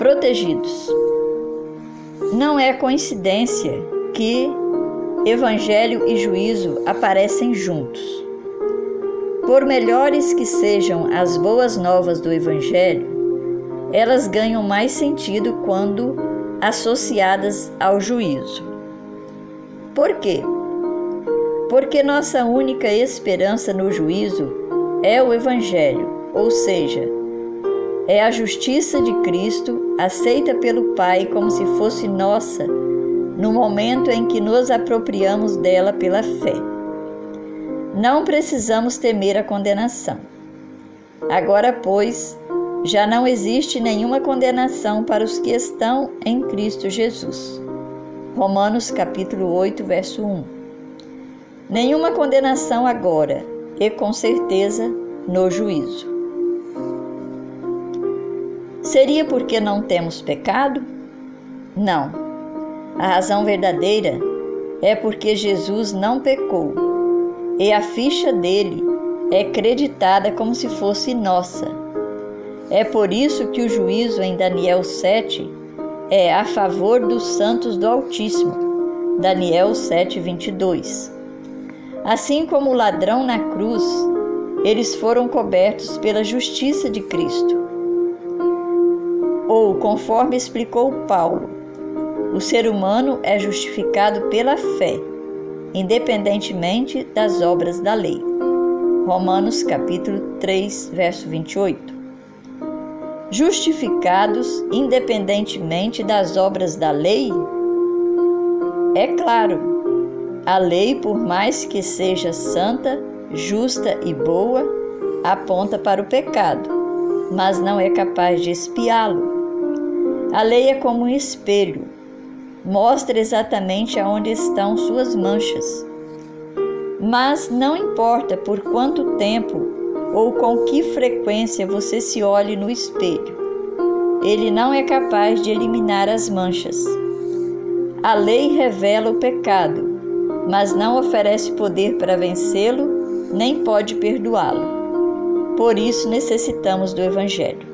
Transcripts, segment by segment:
protegidos. Não é coincidência que Evangelho e juízo aparecem juntos. Por melhores que sejam as boas novas do Evangelho, elas ganham mais sentido quando associadas ao juízo. Por quê? Porque nossa única esperança no juízo é o Evangelho, ou seja, é a justiça de Cristo aceita pelo Pai como se fosse nossa no momento em que nos apropriamos dela pela fé. Não precisamos temer a condenação. Agora, pois, já não existe nenhuma condenação para os que estão em Cristo Jesus. Romanos capítulo 8, verso 1. Nenhuma condenação agora e com certeza no juízo. Seria porque não temos pecado? Não. A razão verdadeira é porque Jesus não pecou e a ficha dele é creditada como se fosse nossa. É por isso que o juízo em Daniel 7 é a favor dos santos do Altíssimo. Daniel 7:22. Assim como o ladrão na cruz, eles foram cobertos pela justiça de Cristo. Ou, conforme explicou Paulo, o ser humano é justificado pela fé, independentemente das obras da lei. Romanos capítulo 3, verso 28. Justificados independentemente das obras da lei? É claro, a lei, por mais que seja santa, justa e boa, aponta para o pecado, mas não é capaz de espiá-lo. A lei é como um espelho, mostra exatamente aonde estão suas manchas. Mas não importa por quanto tempo ou com que frequência você se olhe no espelho, ele não é capaz de eliminar as manchas. A lei revela o pecado, mas não oferece poder para vencê-lo, nem pode perdoá-lo. Por isso necessitamos do Evangelho.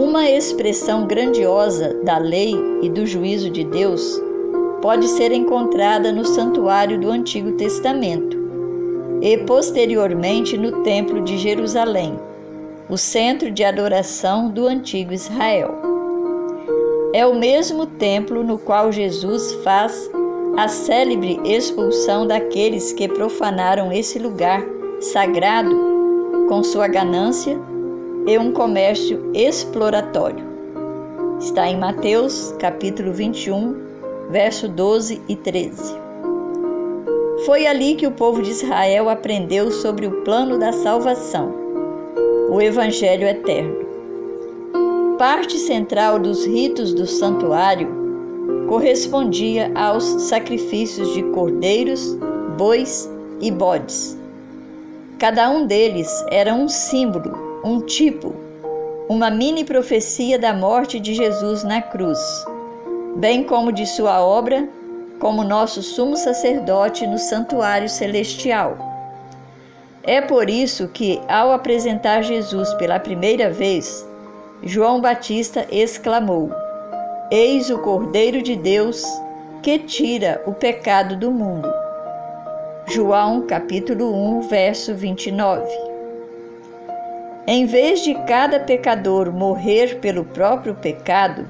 Uma expressão grandiosa da lei e do juízo de Deus pode ser encontrada no santuário do Antigo Testamento e posteriormente no Templo de Jerusalém, o centro de adoração do antigo Israel. É o mesmo templo no qual Jesus faz a célebre expulsão daqueles que profanaram esse lugar sagrado com sua ganância e um comércio exploratório. Está em Mateus, capítulo 21, verso 12 e 13. Foi ali que o povo de Israel aprendeu sobre o plano da salvação, o Evangelho eterno. Parte central dos ritos do santuário correspondia aos sacrifícios de cordeiros, bois e bodes. Cada um deles era um símbolo um tipo, uma mini profecia da morte de Jesus na cruz, bem como de sua obra como nosso sumo sacerdote no santuário celestial. É por isso que, ao apresentar Jesus pela primeira vez, João Batista exclamou: Eis o Cordeiro de Deus que tira o pecado do mundo. João capítulo 1, verso 29. Em vez de cada pecador morrer pelo próprio pecado,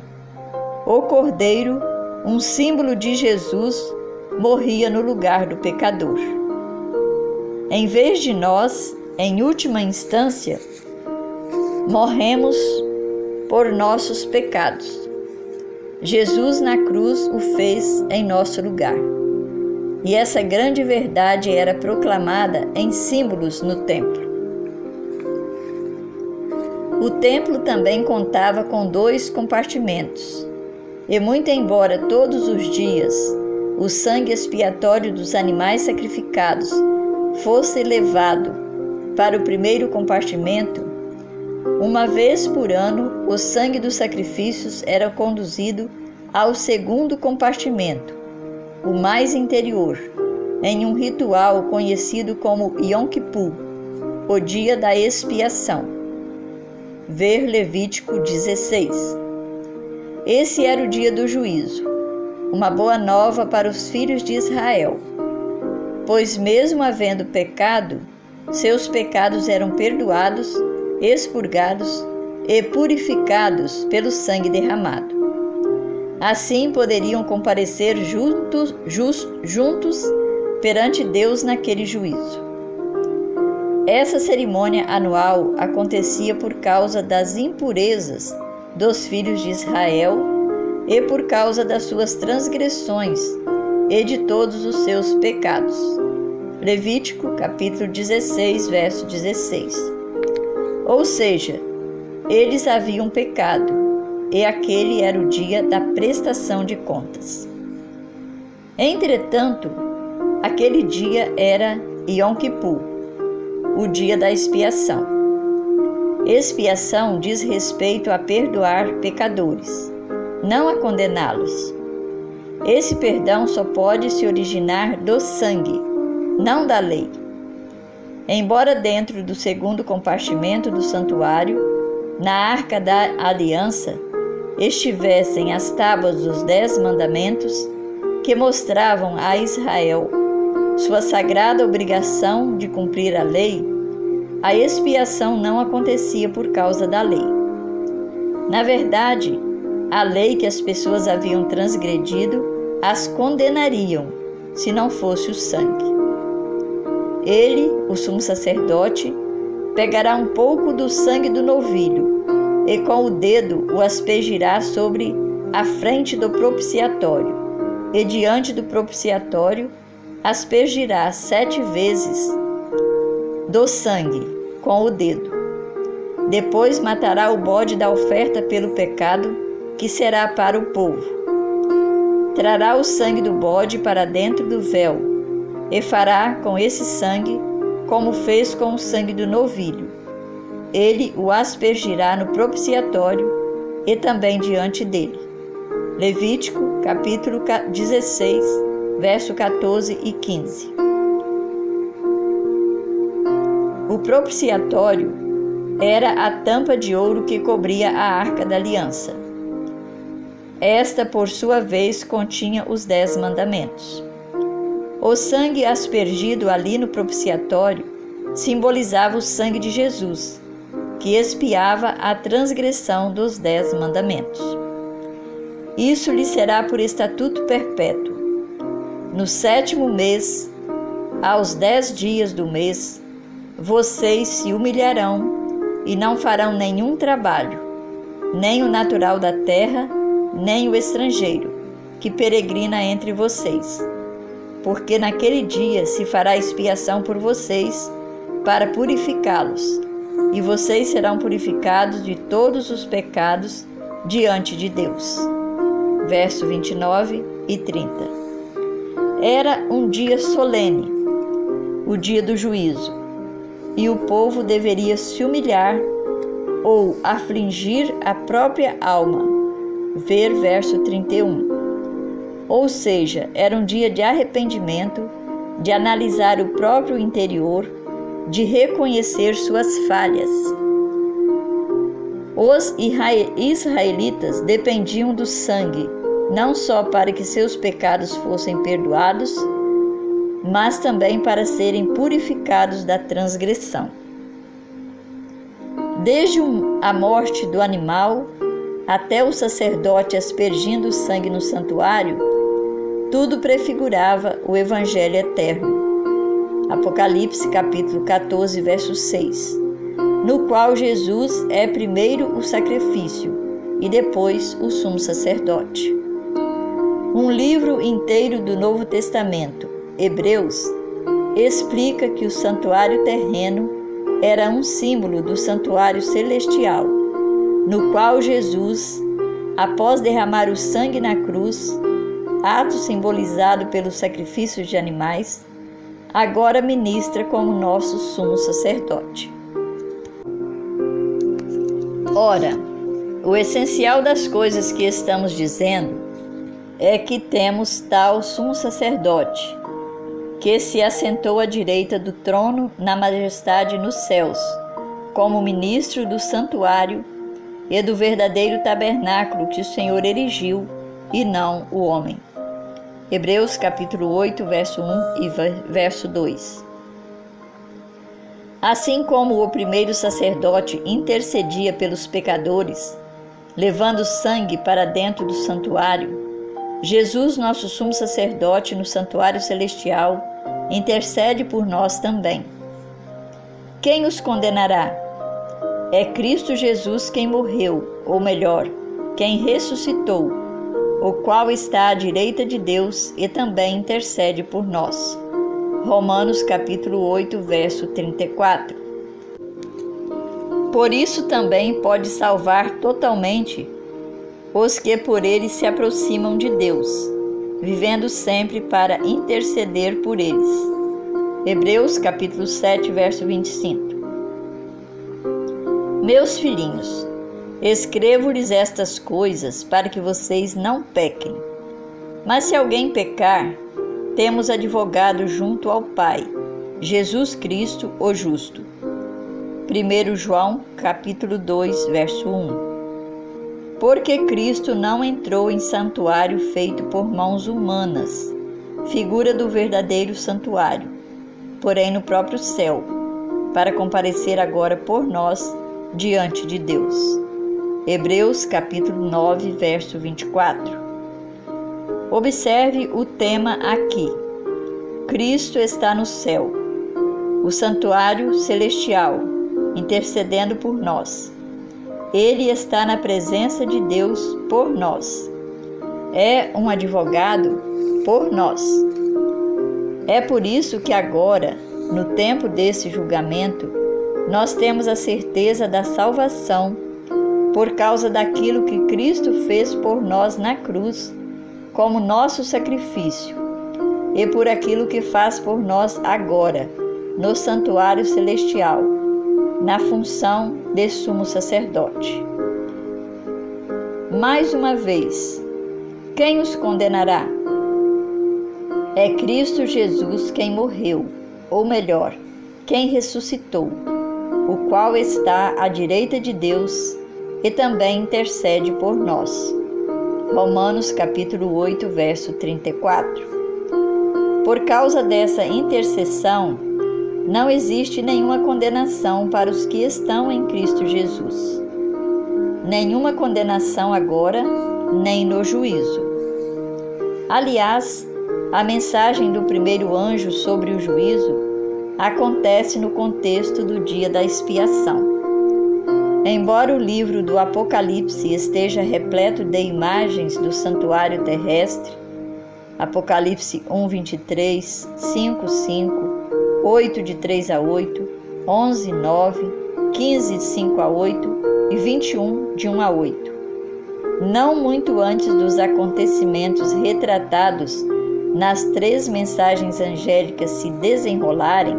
o Cordeiro, um símbolo de Jesus, morria no lugar do pecador. Em vez de nós, em última instância, morremos por nossos pecados. Jesus na cruz o fez em nosso lugar. E essa grande verdade era proclamada em símbolos no templo. O templo também contava com dois compartimentos. E muito embora todos os dias o sangue expiatório dos animais sacrificados fosse levado para o primeiro compartimento, uma vez por ano o sangue dos sacrifícios era conduzido ao segundo compartimento, o mais interior, em um ritual conhecido como Yom Kippur, o dia da expiação. Ver Levítico 16. Esse era o dia do juízo, uma boa nova para os filhos de Israel. Pois, mesmo havendo pecado, seus pecados eram perdoados, expurgados e purificados pelo sangue derramado. Assim poderiam comparecer juntos, just, juntos perante Deus naquele juízo. Essa cerimônia anual acontecia por causa das impurezas dos filhos de Israel e por causa das suas transgressões e de todos os seus pecados. Levítico capítulo 16, verso 16. Ou seja, eles haviam pecado, e aquele era o dia da prestação de contas. Entretanto, aquele dia era Yom Kippur, o dia da expiação. Expiação diz respeito a perdoar pecadores, não a condená-los. Esse perdão só pode se originar do sangue, não da lei. Embora dentro do segundo compartimento do santuário, na arca da aliança, estivessem as tábuas dos dez mandamentos que mostravam a Israel sua sagrada obrigação de cumprir a lei, a expiação não acontecia por causa da lei. Na verdade, a lei que as pessoas haviam transgredido as condenariam se não fosse o sangue. Ele, o sumo sacerdote, pegará um pouco do sangue do novilho e com o dedo o aspergirá sobre a frente do propiciatório, e diante do propiciatório aspergirá sete vezes do sangue com o dedo. Depois matará o bode da oferta pelo pecado, que será para o povo. Trará o sangue do bode para dentro do véu, e fará com esse sangue como fez com o sangue do novilho. Ele o aspergirá no propiciatório e também diante dele. Levítico, capítulo 16, verso 14 e 15. O propiciatório era a tampa de ouro que cobria a arca da aliança. Esta, por sua vez, continha os dez mandamentos. O sangue aspergido ali no propiciatório simbolizava o sangue de Jesus, que expiava a transgressão dos dez mandamentos. Isso lhe será por estatuto perpétuo no sétimo mês, aos dez dias do mês, vocês se humilharão e não farão nenhum trabalho, nem o natural da terra, nem o estrangeiro, que peregrina entre vocês. Porque naquele dia se fará expiação por vocês, para purificá-los, e vocês serão purificados de todos os pecados diante de Deus. Verso 29 e 30. Era um dia solene, o dia do juízo, e o povo deveria se humilhar ou afligir a própria alma. Ver verso 31. Ou seja, era um dia de arrependimento, de analisar o próprio interior, de reconhecer suas falhas. Os israelitas dependiam do sangue não só para que seus pecados fossem perdoados, mas também para serem purificados da transgressão. Desde a morte do animal até o sacerdote aspergindo o sangue no santuário, tudo prefigurava o evangelho eterno. Apocalipse capítulo 14, verso 6, no qual Jesus é primeiro o sacrifício e depois o sumo sacerdote. Um livro inteiro do Novo Testamento, Hebreus, explica que o santuário terreno era um símbolo do santuário celestial, no qual Jesus, após derramar o sangue na cruz, ato simbolizado pelos sacrifícios de animais, agora ministra como nosso sumo sacerdote. Ora, o essencial das coisas que estamos dizendo é que temos tal sumo sacerdote, que se assentou à direita do trono na majestade nos céus, como ministro do santuário e do verdadeiro tabernáculo que o Senhor erigiu, e não o homem. Hebreus capítulo 8, verso 1 e verso 2. Assim como o primeiro sacerdote intercedia pelos pecadores, levando sangue para dentro do santuário, Jesus, nosso sumo sacerdote no santuário celestial, intercede por nós também. Quem os condenará? É Cristo Jesus quem morreu, ou melhor, quem ressuscitou, o qual está à direita de Deus e também intercede por nós. Romanos capítulo 8, verso 34. Por isso também pode salvar totalmente os que por ele se aproximam de Deus, vivendo sempre para interceder por eles. Hebreus capítulo 7, verso 25. Meus filhinhos, escrevo-lhes estas coisas para que vocês não pequem. Mas se alguém pecar, temos advogado junto ao Pai, Jesus Cristo, o justo. 1 João capítulo 2, verso 1 porque Cristo não entrou em santuário feito por mãos humanas, figura do verdadeiro santuário, porém no próprio céu, para comparecer agora por nós diante de Deus. Hebreus capítulo 9, verso 24. Observe o tema aqui. Cristo está no céu, o santuário celestial, intercedendo por nós. Ele está na presença de Deus por nós. É um advogado por nós. É por isso que agora, no tempo desse julgamento, nós temos a certeza da salvação por causa daquilo que Cristo fez por nós na cruz, como nosso sacrifício, e por aquilo que faz por nós agora, no santuário celestial na função de sumo sacerdote. Mais uma vez, quem os condenará? É Cristo Jesus quem morreu, ou melhor, quem ressuscitou, o qual está à direita de Deus e também intercede por nós. Romanos capítulo 8, verso 34. Por causa dessa intercessão, não existe nenhuma condenação para os que estão em Cristo Jesus. Nenhuma condenação agora, nem no juízo. Aliás, a mensagem do primeiro anjo sobre o juízo acontece no contexto do dia da expiação. Embora o livro do Apocalipse esteja repleto de imagens do santuário terrestre, Apocalipse 1, 23, 5, 5, 8 de 3 a 8, 11, 9, 15 de 5 a 8 e 21 de 1 a 8. Não muito antes dos acontecimentos retratados nas três mensagens angélicas se desenrolarem,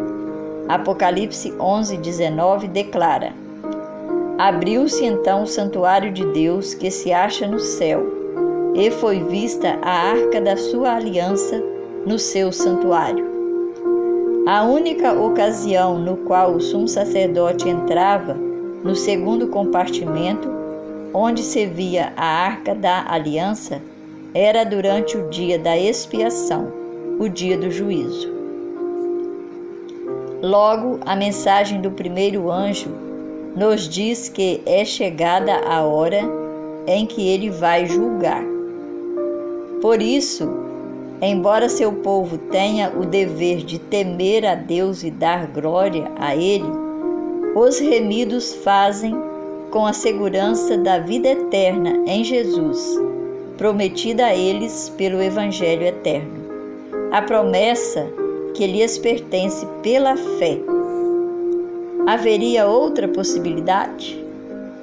Apocalipse 11, 19 declara: Abriu-se então o santuário de Deus que se acha no céu, e foi vista a arca da sua aliança no seu santuário. A única ocasião no qual o sumo sacerdote entrava no segundo compartimento, onde se via a arca da aliança, era durante o dia da expiação, o dia do juízo. Logo, a mensagem do primeiro anjo nos diz que é chegada a hora em que ele vai julgar. Por isso, Embora seu povo tenha o dever de temer a Deus e dar glória a Ele, os remidos fazem com a segurança da vida eterna em Jesus, prometida a eles pelo Evangelho eterno. A promessa que lhes pertence pela fé. Haveria outra possibilidade?